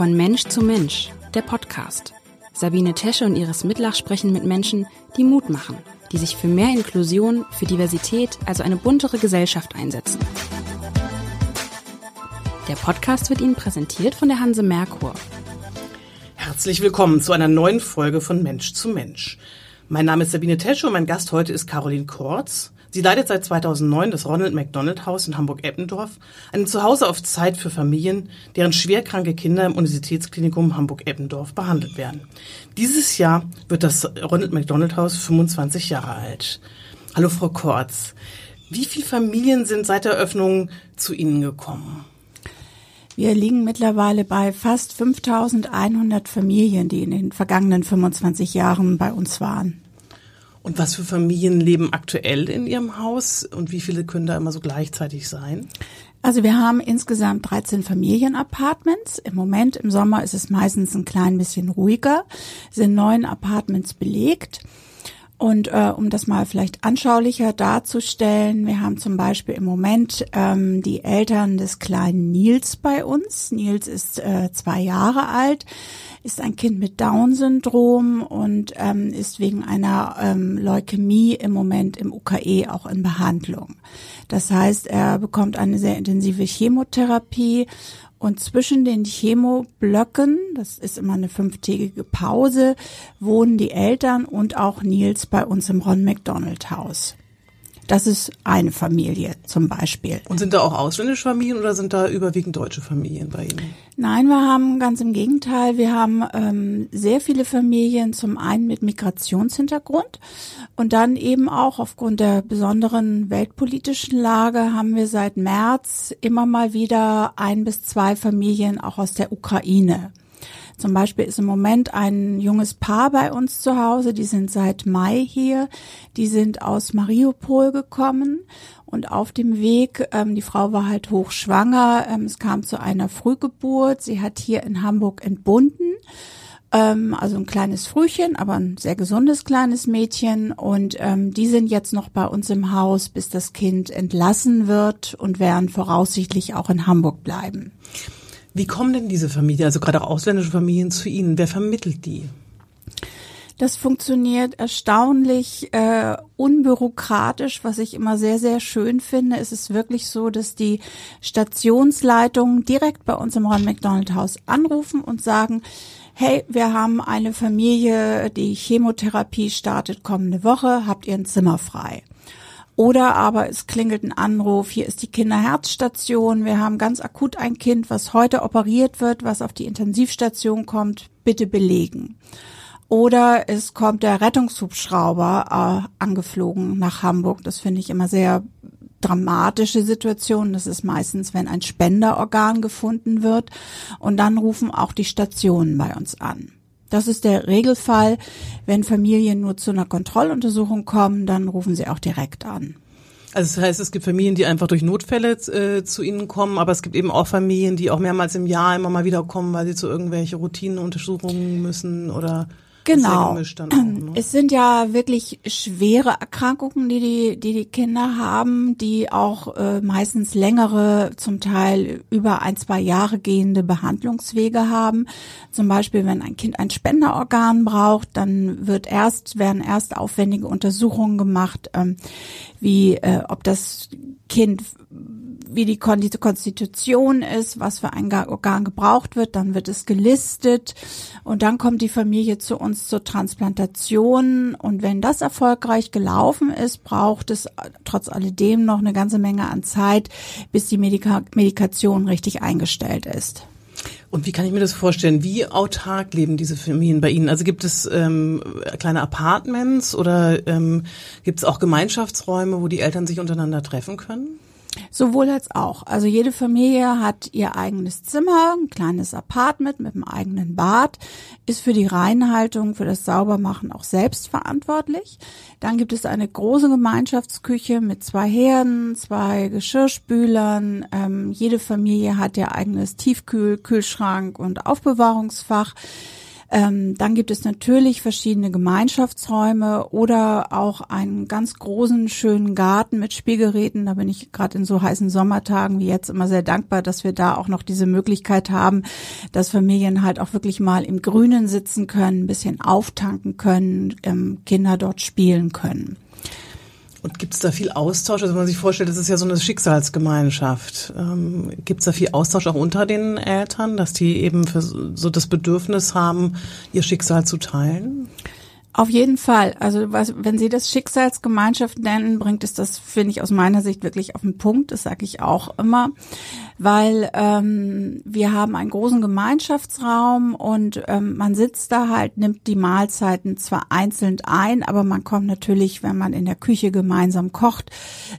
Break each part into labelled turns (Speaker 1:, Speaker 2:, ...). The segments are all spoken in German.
Speaker 1: Von Mensch zu Mensch, der Podcast. Sabine Tesche und Iris Mitlach sprechen mit Menschen, die Mut machen, die sich für mehr Inklusion, für Diversität, also eine buntere Gesellschaft einsetzen. Der Podcast wird Ihnen präsentiert von der Hanse Merkur.
Speaker 2: Herzlich willkommen zu einer neuen Folge von Mensch zu Mensch. Mein Name ist Sabine Tesche und mein Gast heute ist Caroline Kortz. Sie leitet seit 2009 das Ronald McDonald Haus in Hamburg-Eppendorf, ein Zuhause auf Zeit für Familien, deren schwerkranke Kinder im Universitätsklinikum Hamburg-Eppendorf behandelt werden. Dieses Jahr wird das Ronald McDonald Haus 25 Jahre alt. Hallo Frau Kortz. Wie viele Familien sind seit der Eröffnung zu Ihnen gekommen?
Speaker 3: Wir liegen mittlerweile bei fast 5100 Familien, die in den vergangenen 25 Jahren bei uns waren.
Speaker 2: Und was für Familien leben aktuell in Ihrem Haus und wie viele können da immer so gleichzeitig sein?
Speaker 3: Also wir haben insgesamt 13 Familienapartments. Im Moment, im Sommer ist es meistens ein klein bisschen ruhiger, sind neun Apartments belegt. Und äh, um das mal vielleicht anschaulicher darzustellen, wir haben zum Beispiel im Moment ähm, die Eltern des kleinen Nils bei uns. Nils ist äh, zwei Jahre alt ist ein Kind mit Down-Syndrom und ähm, ist wegen einer ähm, Leukämie im Moment im UKE auch in Behandlung. Das heißt, er bekommt eine sehr intensive Chemotherapie und zwischen den Chemoblöcken, das ist immer eine fünftägige Pause, wohnen die Eltern und auch Nils bei uns im Ron McDonald Haus. Das ist eine Familie zum Beispiel.
Speaker 2: Und sind da auch ausländische Familien oder sind da überwiegend deutsche Familien bei Ihnen?
Speaker 3: Nein, wir haben ganz im Gegenteil. Wir haben ähm, sehr viele Familien, zum einen mit Migrationshintergrund und dann eben auch aufgrund der besonderen weltpolitischen Lage haben wir seit März immer mal wieder ein bis zwei Familien auch aus der Ukraine. Zum Beispiel ist im Moment ein junges Paar bei uns zu Hause, die sind seit Mai hier, die sind aus Mariupol gekommen und auf dem Weg, ähm, die Frau war halt hochschwanger, ähm, es kam zu einer Frühgeburt, sie hat hier in Hamburg entbunden ähm, also ein kleines Frühchen, aber ein sehr gesundes kleines Mädchen. Und ähm, die sind jetzt noch bei uns im Haus, bis das Kind entlassen wird und werden voraussichtlich auch in Hamburg bleiben.
Speaker 2: Wie kommen denn diese Familien, also gerade auch ausländische Familien, zu Ihnen? Wer vermittelt die?
Speaker 3: Das funktioniert erstaunlich äh, unbürokratisch, was ich immer sehr, sehr schön finde. Es ist wirklich so, dass die Stationsleitungen direkt bei uns im Ron McDonald Haus anrufen und sagen, hey, wir haben eine Familie, die Chemotherapie startet kommende Woche, habt ihr ein Zimmer frei? Oder aber es klingelt ein Anruf, hier ist die Kinderherzstation, wir haben ganz akut ein Kind, was heute operiert wird, was auf die Intensivstation kommt, bitte belegen. Oder es kommt der Rettungshubschrauber äh, angeflogen nach Hamburg. Das finde ich immer sehr dramatische Situation. Das ist meistens, wenn ein Spenderorgan gefunden wird. Und dann rufen auch die Stationen bei uns an. Das ist der Regelfall. Wenn Familien nur zu einer Kontrolluntersuchung kommen, dann rufen sie auch direkt an.
Speaker 2: Also das heißt, es gibt Familien, die einfach durch Notfälle äh, zu Ihnen kommen, aber es gibt eben auch Familien, die auch mehrmals im Jahr immer mal wieder kommen, weil sie zu irgendwelche Routinenuntersuchungen müssen oder
Speaker 3: Genau. Auch, ne? Es sind ja wirklich schwere Erkrankungen, die die, die, die Kinder haben, die auch äh, meistens längere, zum Teil über ein, zwei Jahre gehende Behandlungswege haben. Zum Beispiel, wenn ein Kind ein Spenderorgan braucht, dann wird erst, werden erst aufwendige Untersuchungen gemacht, ähm, wie, äh, ob das Kind wie die Konstitution ist, was für ein Organ gebraucht wird, dann wird es gelistet und dann kommt die Familie zu uns zur Transplantation und wenn das erfolgreich gelaufen ist, braucht es trotz alledem noch eine ganze Menge an Zeit, bis die Medika Medikation richtig eingestellt ist.
Speaker 2: Und wie kann ich mir das vorstellen? Wie autark leben diese Familien bei Ihnen? Also gibt es ähm, kleine Apartments oder ähm, gibt es auch Gemeinschaftsräume, wo die Eltern sich untereinander treffen können?
Speaker 3: Sowohl als auch. Also jede Familie hat ihr eigenes Zimmer, ein kleines Apartment mit einem eigenen Bad, ist für die Reinhaltung, für das Saubermachen auch selbst verantwortlich. Dann gibt es eine große Gemeinschaftsküche mit zwei Herden, zwei Geschirrspülern. Ähm, jede Familie hat ihr eigenes Tiefkühl, Kühlschrank und Aufbewahrungsfach. Ähm, dann gibt es natürlich verschiedene Gemeinschaftsräume oder auch einen ganz großen, schönen Garten mit Spielgeräten. Da bin ich gerade in so heißen Sommertagen wie jetzt immer sehr dankbar, dass wir da auch noch diese Möglichkeit haben, dass Familien halt auch wirklich mal im Grünen sitzen können, ein bisschen auftanken können, ähm, Kinder dort spielen können.
Speaker 2: Und gibt es da viel Austausch? Also wenn man sich vorstellt, das ist ja so eine Schicksalsgemeinschaft. Ähm, gibt es da viel Austausch auch unter den Eltern, dass die eben für so das Bedürfnis haben, ihr Schicksal zu teilen?
Speaker 3: Auf jeden Fall. Also was, wenn Sie das Schicksalsgemeinschaft nennen, bringt es das, finde ich, aus meiner Sicht wirklich auf den Punkt. Das sage ich auch immer, weil ähm, wir haben einen großen Gemeinschaftsraum und ähm, man sitzt da halt, nimmt die Mahlzeiten zwar einzeln ein, aber man kommt natürlich, wenn man in der Küche gemeinsam kocht,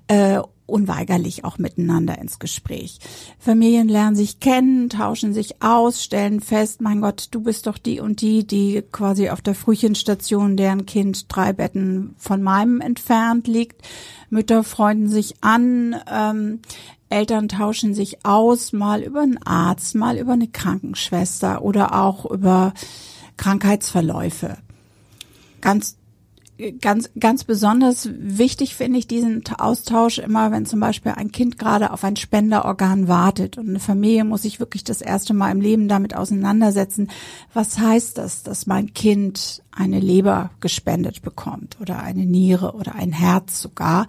Speaker 3: äh, unweigerlich auch miteinander ins Gespräch. Familien lernen sich kennen, tauschen sich aus, stellen fest, mein Gott, du bist doch die und die, die quasi auf der Frühchenstation, deren Kind drei Betten von meinem entfernt liegt. Mütter freunden sich an, ähm, Eltern tauschen sich aus, mal über einen Arzt, mal über eine Krankenschwester oder auch über Krankheitsverläufe. Ganz ganz, ganz besonders wichtig finde ich diesen Austausch immer, wenn zum Beispiel ein Kind gerade auf ein Spenderorgan wartet und eine Familie muss sich wirklich das erste Mal im Leben damit auseinandersetzen. Was heißt das, dass mein Kind eine Leber gespendet bekommt oder eine Niere oder ein Herz sogar?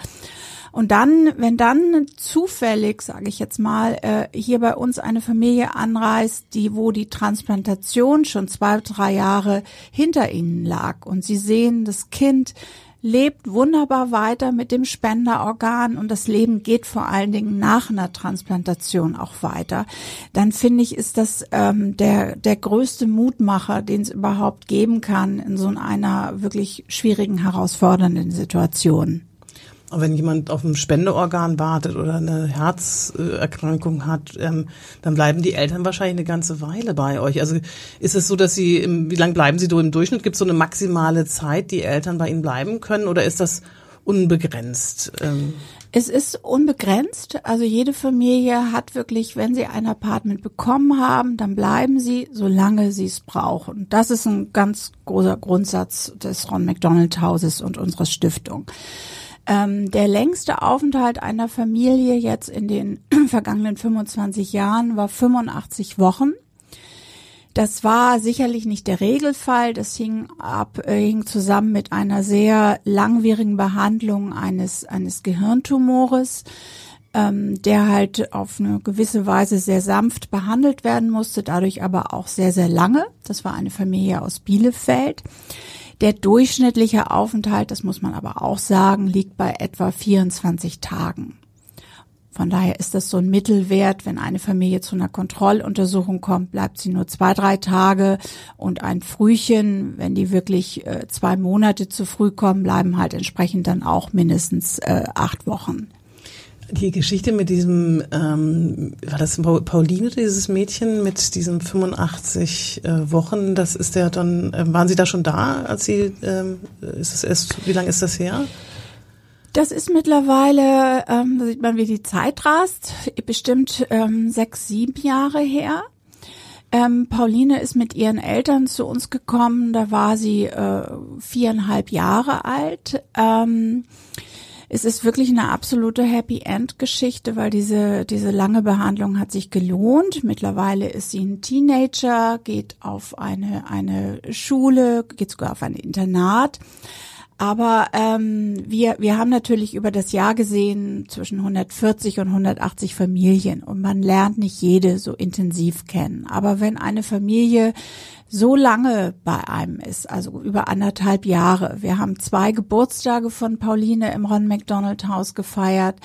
Speaker 3: Und dann, wenn dann zufällig, sage ich jetzt mal, äh, hier bei uns eine Familie anreist, die wo die Transplantation schon zwei, drei Jahre hinter ihnen lag und sie sehen, das Kind lebt wunderbar weiter mit dem Spenderorgan und das Leben geht vor allen Dingen nach einer Transplantation auch weiter, dann finde ich, ist das ähm, der, der größte Mutmacher, den es überhaupt geben kann in so einer wirklich schwierigen, herausfordernden Situation
Speaker 2: wenn jemand auf ein Spendeorgan wartet oder eine Herzerkrankung hat, ähm, dann bleiben die Eltern wahrscheinlich eine ganze Weile bei euch. Also ist es so, dass sie, im, wie lange bleiben sie so im Durchschnitt? Gibt es so eine maximale Zeit, die Eltern bei ihnen bleiben können oder ist das unbegrenzt?
Speaker 3: Ähm? Es ist unbegrenzt. Also jede Familie hat wirklich, wenn sie ein Apartment bekommen haben, dann bleiben sie, solange sie es brauchen. Das ist ein ganz großer Grundsatz des Ron McDonald Hauses und unserer Stiftung. Ähm, der längste Aufenthalt einer Familie jetzt in den vergangenen 25 Jahren war 85 Wochen. Das war sicherlich nicht der Regelfall. Das hing ab, äh, hing zusammen mit einer sehr langwierigen Behandlung eines, eines Gehirntumores, ähm, der halt auf eine gewisse Weise sehr sanft behandelt werden musste, dadurch aber auch sehr, sehr lange. Das war eine Familie aus Bielefeld. Der durchschnittliche Aufenthalt, das muss man aber auch sagen, liegt bei etwa 24 Tagen. Von daher ist das so ein Mittelwert. Wenn eine Familie zu einer Kontrolluntersuchung kommt, bleibt sie nur zwei, drei Tage. Und ein Frühchen, wenn die wirklich äh, zwei Monate zu früh kommen, bleiben halt entsprechend dann auch mindestens äh, acht Wochen.
Speaker 2: Die Geschichte mit diesem, ähm, war das Pauline, dieses Mädchen mit diesen 85 äh, Wochen, das ist ja dann, äh, waren Sie da schon da, als Sie, ähm, ist es erst, wie lange ist das her?
Speaker 3: Das ist mittlerweile, ähm, da sieht man, wie die Zeit rast, bestimmt ähm, sechs, sieben Jahre her. Ähm, Pauline ist mit ihren Eltern zu uns gekommen, da war sie äh, viereinhalb Jahre alt. Ähm, es ist wirklich eine absolute Happy End Geschichte, weil diese, diese lange Behandlung hat sich gelohnt. Mittlerweile ist sie ein Teenager, geht auf eine, eine Schule, geht sogar auf ein Internat. Aber ähm, wir, wir haben natürlich über das Jahr gesehen zwischen 140 und 180 Familien und man lernt nicht jede so intensiv kennen. Aber wenn eine Familie so lange bei einem ist, also über anderthalb Jahre. Wir haben zwei Geburtstage von Pauline im Ron McDonald Haus gefeiert,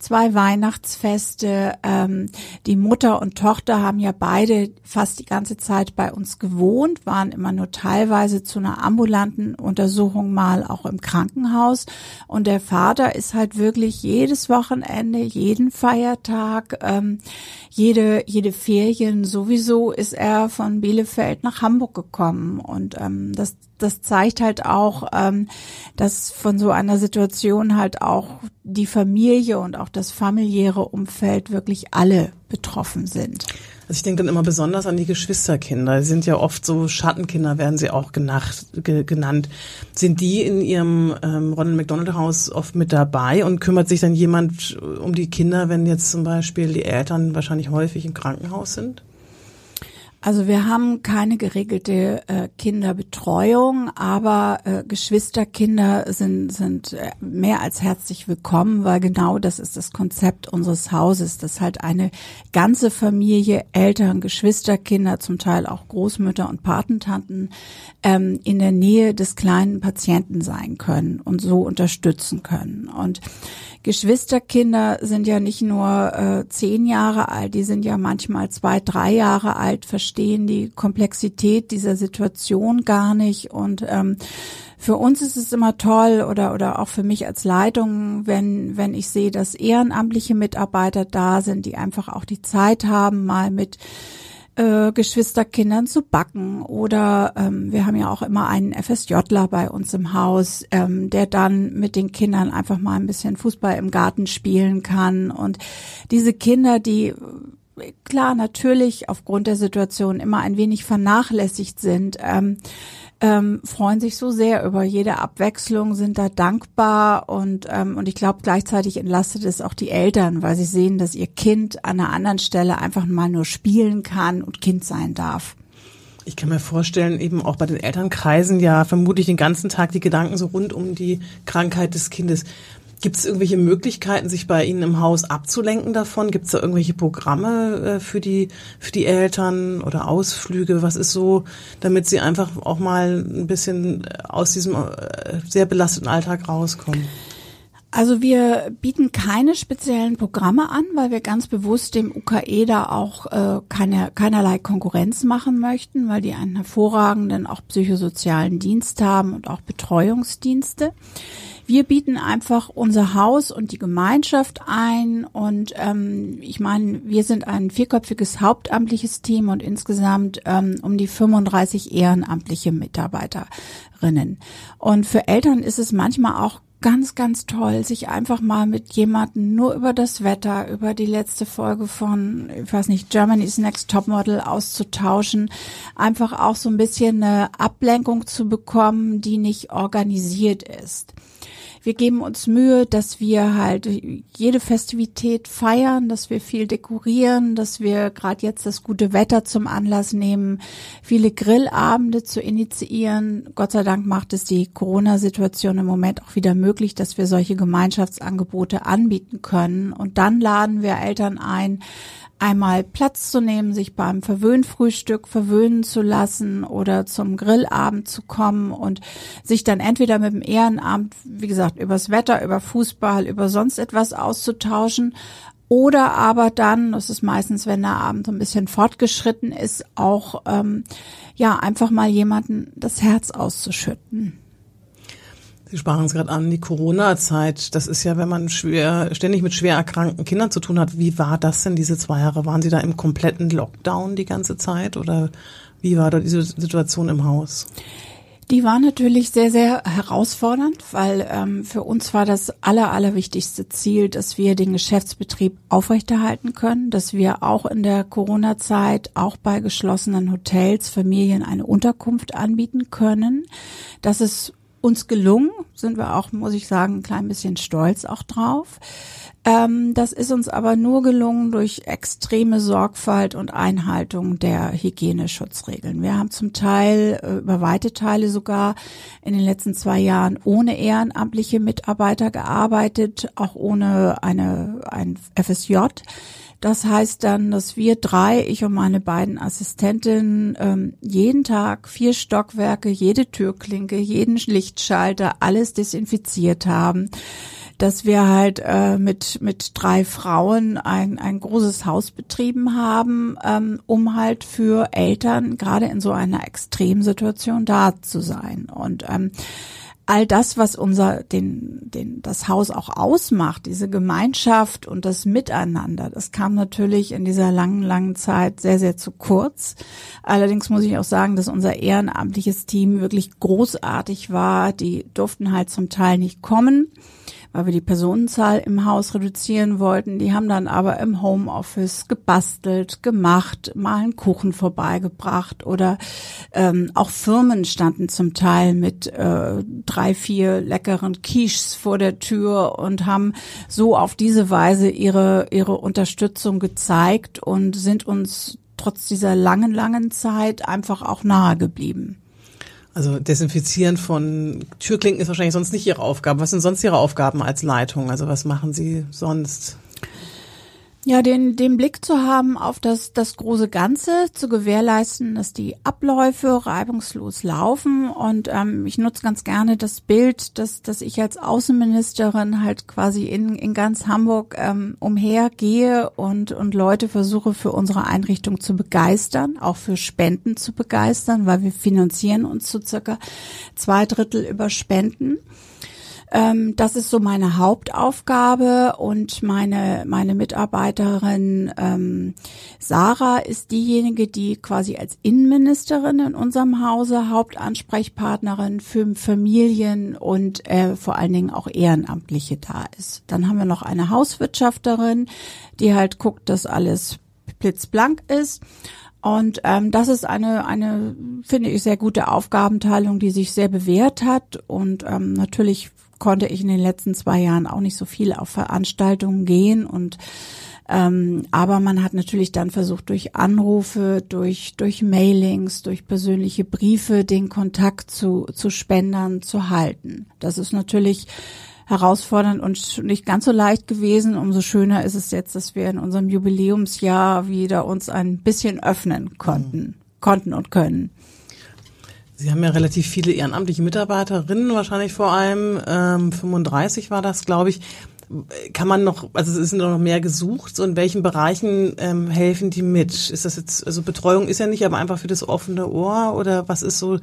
Speaker 3: zwei Weihnachtsfeste. Ähm, die Mutter und Tochter haben ja beide fast die ganze Zeit bei uns gewohnt, waren immer nur teilweise zu einer ambulanten Untersuchung mal auch im Krankenhaus. Und der Vater ist halt wirklich jedes Wochenende, jeden Feiertag, ähm, jede, jede Ferien sowieso ist er von Bielefeld nach Hamburg gekommen. Und ähm, das, das zeigt halt auch, ähm, dass von so einer Situation halt auch die Familie und auch das familiäre Umfeld wirklich alle betroffen sind.
Speaker 2: Also ich denke dann immer besonders an die Geschwisterkinder. Sie sind ja oft so Schattenkinder, werden sie auch genacht, ge, genannt. Sind die in ihrem ähm, Ronald McDonald Haus oft mit dabei und kümmert sich dann jemand um die Kinder, wenn jetzt zum Beispiel die Eltern wahrscheinlich häufig im Krankenhaus sind?
Speaker 3: Also wir haben keine geregelte äh, Kinderbetreuung, aber äh, Geschwisterkinder sind, sind äh, mehr als herzlich willkommen, weil genau das ist das Konzept unseres Hauses, dass halt eine ganze Familie, Eltern, Geschwisterkinder, zum Teil auch Großmütter und Patentanten ähm, in der Nähe des kleinen Patienten sein können und so unterstützen können. Und Geschwisterkinder sind ja nicht nur äh, zehn Jahre alt, die sind ja manchmal zwei, drei Jahre alt, verstehen die Komplexität dieser Situation gar nicht. Und ähm, für uns ist es immer toll oder oder auch für mich als Leitung, wenn wenn ich sehe, dass ehrenamtliche Mitarbeiter da sind, die einfach auch die Zeit haben, mal mit äh, Geschwisterkindern zu backen. Oder ähm, wir haben ja auch immer einen FSJler bei uns im Haus, ähm, der dann mit den Kindern einfach mal ein bisschen Fußball im Garten spielen kann. Und diese Kinder, die klar natürlich aufgrund der Situation immer ein wenig vernachlässigt sind, ähm, ähm, freuen sich so sehr über jede Abwechslung, sind da dankbar und ähm, und ich glaube gleichzeitig entlastet es auch die Eltern, weil sie sehen, dass ihr Kind an einer anderen Stelle einfach mal nur spielen kann und Kind sein darf.
Speaker 2: Ich kann mir vorstellen, eben auch bei den Elternkreisen ja vermutlich den ganzen Tag die Gedanken so rund um die Krankheit des Kindes. Gibt es irgendwelche Möglichkeiten, sich bei Ihnen im Haus abzulenken davon? Gibt es da irgendwelche Programme äh, für die für die Eltern oder Ausflüge? Was ist so, damit sie einfach auch mal ein bisschen aus diesem äh, sehr belasteten Alltag rauskommen?
Speaker 3: Also wir bieten keine speziellen Programme an, weil wir ganz bewusst dem UKE da auch äh, keine, keinerlei Konkurrenz machen möchten, weil die einen hervorragenden auch psychosozialen Dienst haben und auch Betreuungsdienste. Wir bieten einfach unser Haus und die Gemeinschaft ein und ähm, ich meine, wir sind ein vierköpfiges hauptamtliches Team und insgesamt ähm, um die 35 ehrenamtliche Mitarbeiterinnen. Und für Eltern ist es manchmal auch ganz, ganz toll, sich einfach mal mit jemandem nur über das Wetter, über die letzte Folge von, ich weiß nicht, Germany's Next Topmodel auszutauschen, einfach auch so ein bisschen eine Ablenkung zu bekommen, die nicht organisiert ist. Wir geben uns Mühe, dass wir halt jede Festivität feiern, dass wir viel dekorieren, dass wir gerade jetzt das gute Wetter zum Anlass nehmen, viele Grillabende zu initiieren. Gott sei Dank macht es die Corona-Situation im Moment auch wieder möglich, dass wir solche Gemeinschaftsangebote anbieten können. Und dann laden wir Eltern ein, einmal Platz zu nehmen, sich beim Verwöhnfrühstück verwöhnen zu lassen oder zum Grillabend zu kommen und sich dann entweder mit dem Ehrenamt, wie gesagt, übers Wetter, über Fußball, über sonst etwas auszutauschen oder aber dann, das ist meistens, wenn der Abend so ein bisschen fortgeschritten ist, auch ähm, ja einfach mal jemanden das Herz auszuschütten.
Speaker 2: Sie sprachen es gerade an, die Corona-Zeit. Das ist ja, wenn man schwer, ständig mit schwer erkrankten Kindern zu tun hat. Wie war das denn diese zwei Jahre? Waren Sie da im kompletten Lockdown die ganze Zeit oder wie war da diese Situation im Haus?
Speaker 3: Die war natürlich sehr, sehr herausfordernd, weil ähm, für uns war das aller, allerwichtigste Ziel, dass wir den Geschäftsbetrieb aufrechterhalten können, dass wir auch in der Corona-Zeit, auch bei geschlossenen Hotels, Familien eine Unterkunft anbieten können. Das ist uns gelungen, sind wir auch, muss ich sagen, ein klein bisschen stolz auch drauf. Ähm, das ist uns aber nur gelungen durch extreme Sorgfalt und Einhaltung der Hygieneschutzregeln. Wir haben zum Teil äh, über weite Teile sogar in den letzten zwei Jahren ohne ehrenamtliche Mitarbeiter gearbeitet, auch ohne eine, ein FSJ. Das heißt dann, dass wir drei, ich und meine beiden Assistentinnen, ähm, jeden Tag vier Stockwerke, jede Türklinke, jeden Lichtschalter, alles desinfiziert haben dass wir halt äh, mit mit drei Frauen ein ein großes Haus betrieben haben, ähm, um halt für Eltern gerade in so einer Extremsituation da zu sein. Und ähm, all das, was unser, den, den, das Haus auch ausmacht, diese Gemeinschaft und das Miteinander, das kam natürlich in dieser langen, langen Zeit sehr, sehr zu kurz. Allerdings muss ich auch sagen, dass unser ehrenamtliches Team wirklich großartig war. Die durften halt zum Teil nicht kommen weil wir die Personenzahl im Haus reduzieren wollten. Die haben dann aber im Homeoffice gebastelt, gemacht, mal einen Kuchen vorbeigebracht oder ähm, auch Firmen standen zum Teil mit äh, drei, vier leckeren Quiches vor der Tür und haben so auf diese Weise ihre, ihre Unterstützung gezeigt und sind uns trotz dieser langen, langen Zeit einfach auch nahe geblieben.
Speaker 2: Also Desinfizieren von Türklinken ist wahrscheinlich sonst nicht Ihre Aufgabe. Was sind sonst Ihre Aufgaben als Leitung? Also was machen Sie sonst?
Speaker 3: Ja, den, den Blick zu haben auf das, das große Ganze, zu gewährleisten, dass die Abläufe reibungslos laufen. Und ähm, ich nutze ganz gerne das Bild, dass, dass ich als Außenministerin halt quasi in, in ganz Hamburg ähm, umhergehe und, und Leute versuche für unsere Einrichtung zu begeistern, auch für Spenden zu begeistern, weil wir finanzieren uns zu circa zwei Drittel über Spenden. Ähm, das ist so meine Hauptaufgabe und meine, meine Mitarbeiterin ähm, Sarah ist diejenige, die quasi als Innenministerin in unserem Hause Hauptansprechpartnerin für Familien und äh, vor allen Dingen auch Ehrenamtliche da ist. Dann haben wir noch eine Hauswirtschafterin, die halt guckt, dass alles blitzblank ist. Und ähm, das ist eine, eine, finde ich, sehr gute Aufgabenteilung, die sich sehr bewährt hat. Und ähm, natürlich konnte ich in den letzten zwei Jahren auch nicht so viel auf Veranstaltungen gehen und ähm, aber man hat natürlich dann versucht, durch Anrufe, durch, durch Mailings, durch persönliche Briefe den Kontakt zu, zu Spendern zu halten. Das ist natürlich herausfordernd und nicht ganz so leicht gewesen. Umso schöner ist es jetzt, dass wir in unserem Jubiläumsjahr wieder uns ein bisschen öffnen konnten, mhm. konnten und können.
Speaker 2: Sie haben ja relativ viele ehrenamtliche Mitarbeiterinnen, wahrscheinlich vor allem ähm, 35 war das, glaube ich. Kann man noch, also es sind noch mehr gesucht, so in welchen Bereichen ähm, helfen die mit? Ist das jetzt, also Betreuung ist ja nicht, aber einfach für das offene Ohr oder was ist so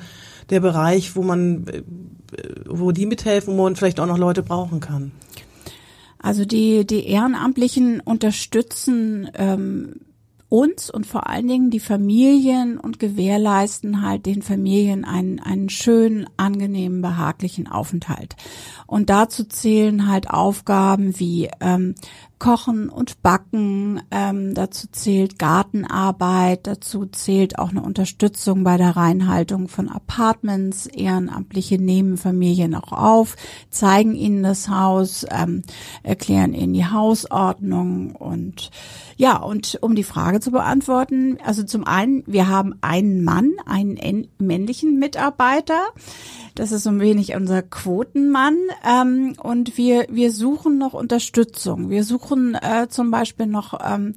Speaker 2: der Bereich, wo man, äh, wo die mithelfen, wo man vielleicht auch noch Leute brauchen kann?
Speaker 3: Also die, die Ehrenamtlichen unterstützen ähm, uns und vor allen Dingen die Familien und gewährleisten halt den Familien einen, einen schönen, angenehmen, behaglichen Aufenthalt. Und dazu zählen halt Aufgaben wie ähm, Kochen und Backen, ähm, dazu zählt Gartenarbeit, dazu zählt auch eine Unterstützung bei der Reinhaltung von Apartments. Ehrenamtliche nehmen Familien auch auf, zeigen ihnen das Haus, ähm, erklären ihnen die Hausordnung und ja, und um die Frage zu beantworten, also zum einen, wir haben einen Mann, einen männlichen Mitarbeiter, das ist so ein wenig unser Quotenmann. Ähm, und wir, wir suchen noch Unterstützung. Wir suchen äh, zum Beispiel noch ähm,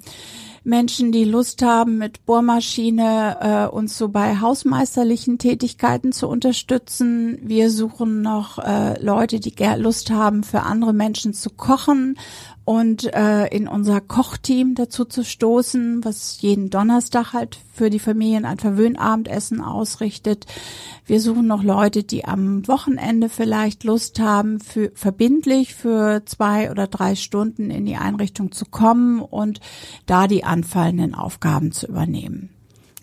Speaker 3: Menschen, die Lust haben, mit Bohrmaschine äh, uns so bei hausmeisterlichen Tätigkeiten zu unterstützen. Wir suchen noch äh, Leute, die Lust haben, für andere Menschen zu kochen und äh, in unser Kochteam dazu zu stoßen, was jeden Donnerstag halt für die Familien ein Verwöhnabendessen ausrichtet. Wir suchen noch Leute, die am Wochenende vielleicht Lust haben, für verbindlich für zwei oder drei Stunden in die Einrichtung zu kommen und da die anfallenden Aufgaben zu übernehmen.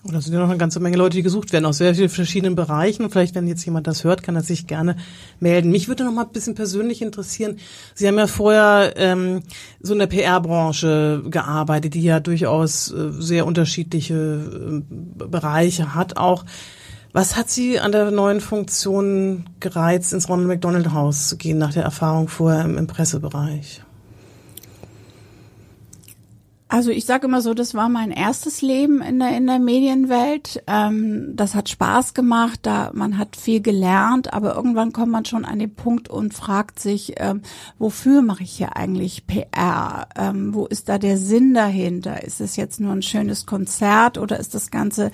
Speaker 2: Und da sind ja noch eine ganze Menge Leute, die gesucht werden aus sehr vielen verschiedenen Bereichen. Vielleicht, wenn jetzt jemand das hört, kann er sich gerne melden. Mich würde noch mal ein bisschen persönlich interessieren. Sie haben ja vorher ähm, so in der PR-Branche gearbeitet, die ja durchaus äh, sehr unterschiedliche äh, Bereiche hat auch. Was hat Sie an der neuen Funktion gereizt, ins Ronald McDonald Haus zu gehen, nach der Erfahrung vorher im, im Pressebereich?
Speaker 3: Also ich sage immer so, das war mein erstes Leben in der in der Medienwelt. Ähm, das hat Spaß gemacht, da man hat viel gelernt, aber irgendwann kommt man schon an den Punkt und fragt sich, ähm, wofür mache ich hier eigentlich PR? Ähm, wo ist da der Sinn dahinter? Ist es jetzt nur ein schönes Konzert oder ist das Ganze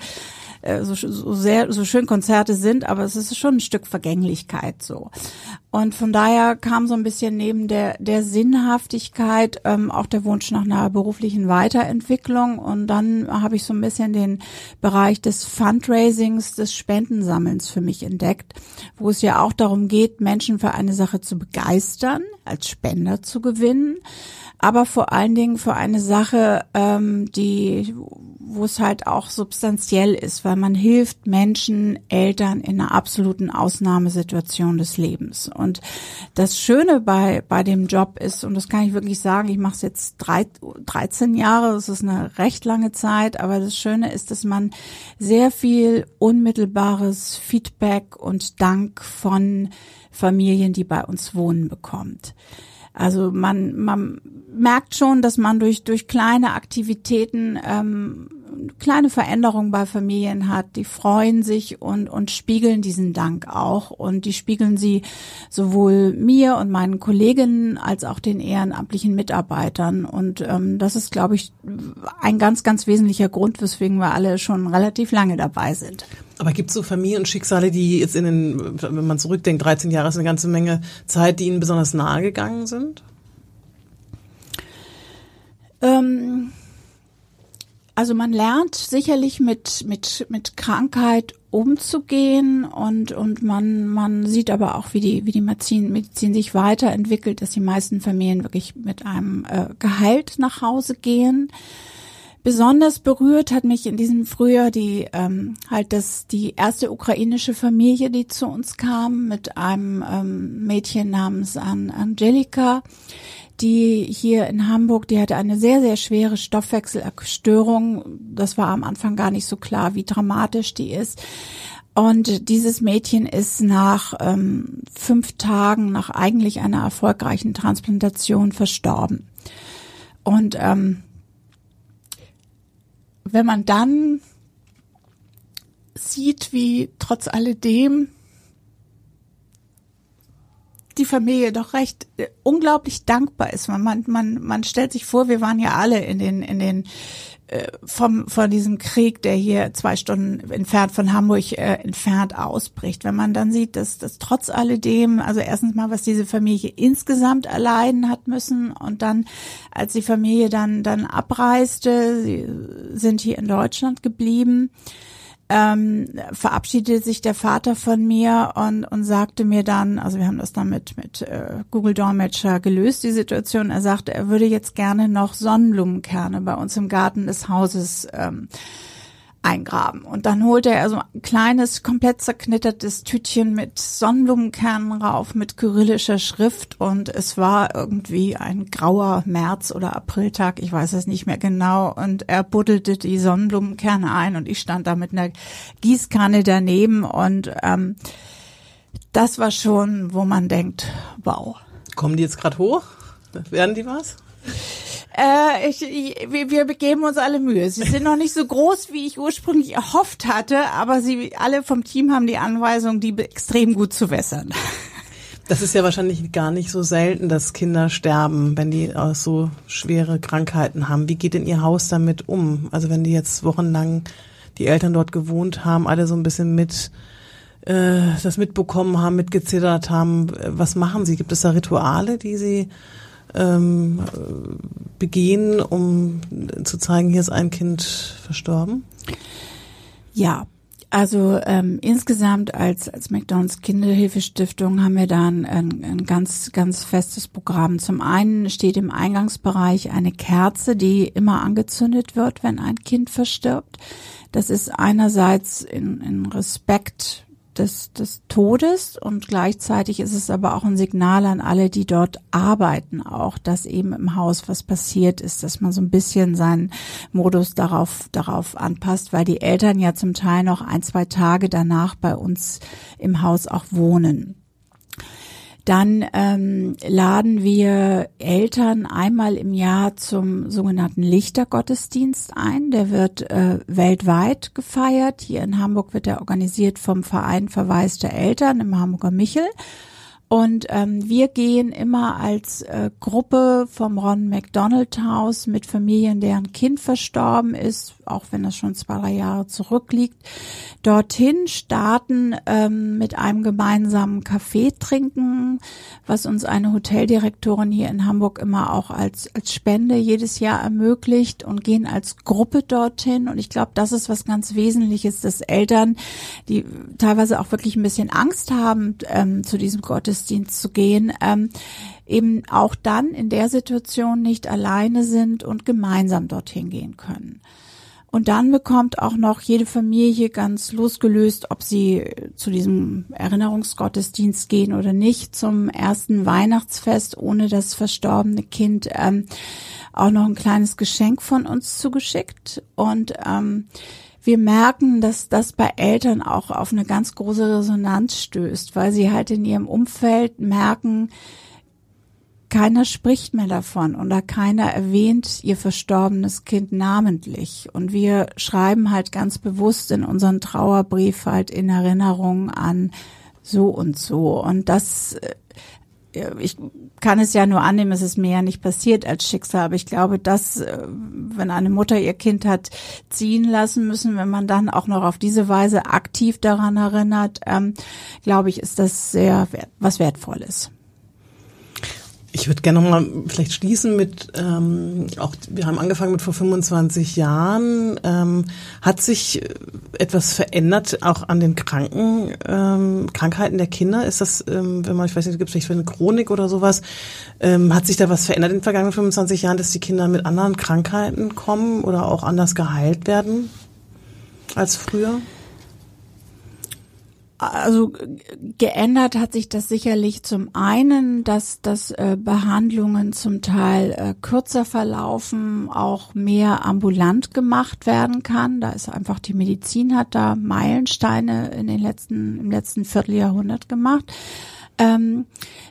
Speaker 3: äh, so, so sehr so schön Konzerte sind, aber es ist schon ein Stück Vergänglichkeit so. Und von daher kam so ein bisschen neben der der Sinnhaftigkeit ähm, auch der Wunsch nach einer beruflichen Weiterentwicklung. Und dann habe ich so ein bisschen den Bereich des Fundraisings, des Spendensammelns für mich entdeckt, wo es ja auch darum geht, Menschen für eine Sache zu begeistern, als Spender zu gewinnen aber vor allen Dingen für eine Sache, ähm, die, wo es halt auch substanziell ist, weil man hilft Menschen, Eltern in einer absoluten Ausnahmesituation des Lebens. Und das Schöne bei, bei dem Job ist, und das kann ich wirklich sagen, ich mache es jetzt drei, 13 Jahre, das ist eine recht lange Zeit, aber das Schöne ist, dass man sehr viel unmittelbares Feedback und Dank von Familien, die bei uns wohnen, bekommt. Also man, man merkt schon, dass man durch, durch kleine Aktivitäten ähm, kleine Veränderungen bei Familien hat. Die freuen sich und, und spiegeln diesen Dank auch. Und die spiegeln sie sowohl mir und meinen Kolleginnen als auch den ehrenamtlichen Mitarbeitern. Und ähm, das ist, glaube ich, ein ganz, ganz wesentlicher Grund, weswegen wir alle schon relativ lange dabei sind.
Speaker 2: Aber gibt es so Familienschicksale, die jetzt in den, wenn man zurückdenkt, 13 Jahre ist eine ganze Menge Zeit, die Ihnen besonders nahe gegangen sind?
Speaker 3: Ähm, also man lernt sicherlich mit, mit, mit Krankheit umzugehen und, und man, man sieht aber auch, wie die, wie die Medizin, Medizin sich weiterentwickelt, dass die meisten Familien wirklich mit einem äh, Gehalt nach Hause gehen. Besonders berührt hat mich in diesem Frühjahr die ähm, halt das die erste ukrainische Familie, die zu uns kam mit einem ähm, Mädchen namens An Angelika, die hier in Hamburg, die hatte eine sehr sehr schwere Stoffwechselstörung. Das war am Anfang gar nicht so klar, wie dramatisch die ist. Und dieses Mädchen ist nach ähm, fünf Tagen nach eigentlich einer erfolgreichen Transplantation verstorben. Und ähm, wenn man dann sieht, wie trotz alledem die Familie doch recht äh, unglaublich dankbar ist. Man, man, man, man stellt sich vor, wir waren ja alle in den, in den äh, vom, von diesem Krieg, der hier zwei Stunden entfernt von Hamburg äh, entfernt ausbricht. Wenn man dann sieht, dass, dass trotz alledem, also erstens mal, was diese Familie insgesamt erleiden hat müssen und dann, als die Familie dann, dann abreiste, sie sind hier in Deutschland geblieben, ähm, verabschiedete sich der Vater von mir und, und sagte mir dann, also wir haben das dann mit, mit äh, Google Dolmetscher gelöst, die Situation. Er sagte, er würde jetzt gerne noch Sonnenblumenkerne bei uns im Garten des Hauses ähm, eingraben. Und dann holte er so ein kleines, komplett zerknittertes Tütchen mit Sonnenblumenkernen rauf, mit kyrillischer Schrift. Und es war irgendwie ein grauer März- oder Apriltag, ich weiß es nicht mehr genau. Und er buddelte die Sonnenblumenkerne ein und ich stand da mit einer Gießkanne daneben. Und ähm, das war schon, wo man denkt, wow.
Speaker 2: Kommen die jetzt gerade hoch? Werden die was?
Speaker 3: Äh, ich, ich, wir, wir begeben uns alle Mühe. Sie sind noch nicht so groß, wie ich ursprünglich erhofft hatte, aber sie alle vom Team haben die Anweisung, die extrem gut zu wässern.
Speaker 2: Das ist ja wahrscheinlich gar nicht so selten, dass Kinder sterben, wenn die auch so schwere Krankheiten haben. Wie geht denn Ihr Haus damit um? Also wenn die jetzt wochenlang die Eltern dort gewohnt haben, alle so ein bisschen mit äh, das mitbekommen haben, mitgezittert haben, was machen Sie? Gibt es da Rituale, die Sie ähm, begehen, um zu zeigen, hier ist ein Kind verstorben?
Speaker 3: Ja, also ähm, insgesamt als als McDonald's Kinderhilfestiftung haben wir da ein, ein, ein ganz ganz festes Programm. Zum einen steht im Eingangsbereich eine Kerze, die immer angezündet wird, wenn ein Kind verstirbt. Das ist einerseits in, in Respekt des, des Todes und gleichzeitig ist es aber auch ein Signal an alle, die dort arbeiten, auch, dass eben im Haus was passiert ist, dass man so ein bisschen seinen Modus darauf, darauf anpasst, weil die Eltern ja zum Teil noch ein, zwei Tage danach bei uns im Haus auch wohnen. Dann ähm, laden wir Eltern einmal im Jahr zum sogenannten Lichtergottesdienst ein. Der wird äh, weltweit gefeiert. Hier in Hamburg wird er organisiert vom Verein Verwaiste Eltern im Hamburger Michel. Und ähm, wir gehen immer als äh, Gruppe vom Ron McDonald Haus mit Familien, deren Kind verstorben ist, auch wenn das schon zwei, drei Jahre zurückliegt, dorthin, starten ähm, mit einem gemeinsamen Kaffee trinken, was uns eine Hoteldirektorin hier in Hamburg immer auch als, als Spende jedes Jahr ermöglicht und gehen als Gruppe dorthin. Und ich glaube, das ist was ganz Wesentliches, dass Eltern, die teilweise auch wirklich ein bisschen Angst haben, ähm, zu diesem Gottesdienst zu gehen, ähm, eben auch dann in der Situation nicht alleine sind und gemeinsam dorthin gehen können. Und dann bekommt auch noch jede Familie ganz losgelöst, ob sie zu diesem Erinnerungsgottesdienst gehen oder nicht, zum ersten Weihnachtsfest ohne das verstorbene Kind ähm, auch noch ein kleines Geschenk von uns zugeschickt. Und ähm, wir merken, dass das bei Eltern auch auf eine ganz große Resonanz stößt, weil sie halt in ihrem Umfeld merken, keiner spricht mehr davon oder keiner erwähnt ihr verstorbenes Kind namentlich. Und wir schreiben halt ganz bewusst in unseren Trauerbrief halt in Erinnerung an so und so. Und das, äh, ich kann es ja nur annehmen, es ist mir ja nicht passiert als Schicksal, aber ich glaube, dass, äh, wenn eine Mutter ihr Kind hat ziehen lassen müssen, wenn man dann auch noch auf diese Weise aktiv daran erinnert, ähm, glaube ich, ist das sehr was Wertvolles.
Speaker 2: Ich würde gerne nochmal vielleicht schließen mit, ähm, auch wir haben angefangen mit vor 25 Jahren. Ähm, hat sich etwas verändert, auch an den Kranken, ähm, Krankheiten der Kinder? Ist das, ähm, wenn man, ich weiß nicht, gibt es vielleicht eine Chronik oder sowas, ähm, hat sich da was verändert in den vergangenen 25 Jahren, dass die Kinder mit anderen Krankheiten kommen oder auch anders geheilt werden als früher?
Speaker 3: Also geändert hat sich das sicherlich zum einen, dass, dass äh, Behandlungen zum Teil äh, kürzer verlaufen, auch mehr ambulant gemacht werden kann. Da ist einfach die Medizin hat da Meilensteine in den letzten, im letzten Vierteljahrhundert gemacht. Ähm,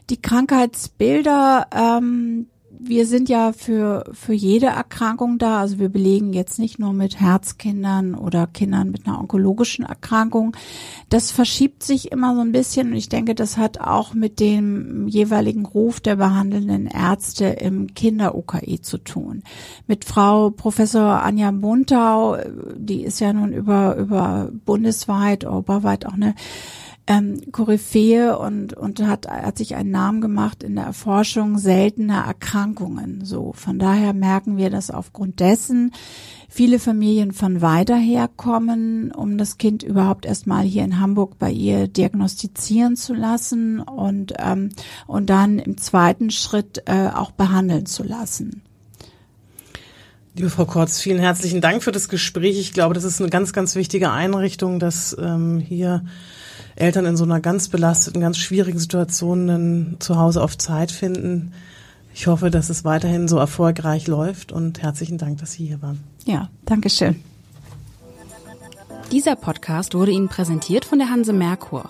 Speaker 3: die Krankheitsbilder, ähm, wir sind ja für, für jede Erkrankung da. Also wir belegen jetzt nicht nur mit Herzkindern oder Kindern mit einer onkologischen Erkrankung. Das verschiebt sich immer so ein bisschen und ich denke, das hat auch mit dem jeweiligen Ruf der behandelnden Ärzte im Kinder-UKI zu tun. Mit Frau Professor Anja Muntau, die ist ja nun über, über bundesweit, europaweit auch eine ähm, Koryphäe und, und hat, hat sich einen Namen gemacht in der Erforschung seltener Erkrankungen. So, von daher merken wir, dass aufgrund dessen viele Familien von weiter her kommen, um das Kind überhaupt erstmal hier in Hamburg bei ihr diagnostizieren zu lassen und, ähm, und dann im zweiten Schritt äh, auch behandeln zu lassen.
Speaker 2: Liebe Frau Kortz, vielen herzlichen Dank für das Gespräch. Ich glaube, das ist eine ganz, ganz wichtige Einrichtung, dass ähm, hier Eltern in so einer ganz belasteten, ganz schwierigen Situation zu Hause auf Zeit finden. Ich hoffe, dass es weiterhin so erfolgreich läuft und herzlichen Dank, dass Sie hier waren.
Speaker 3: Ja, danke schön.
Speaker 1: Dieser Podcast wurde Ihnen präsentiert von der Hanse Merkur.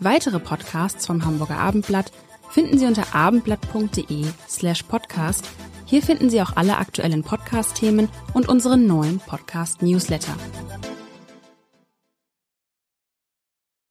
Speaker 1: Weitere Podcasts vom Hamburger Abendblatt finden Sie unter abendblatt.de slash podcast. Hier finden Sie auch alle aktuellen Podcast-Themen und unseren neuen Podcast-Newsletter.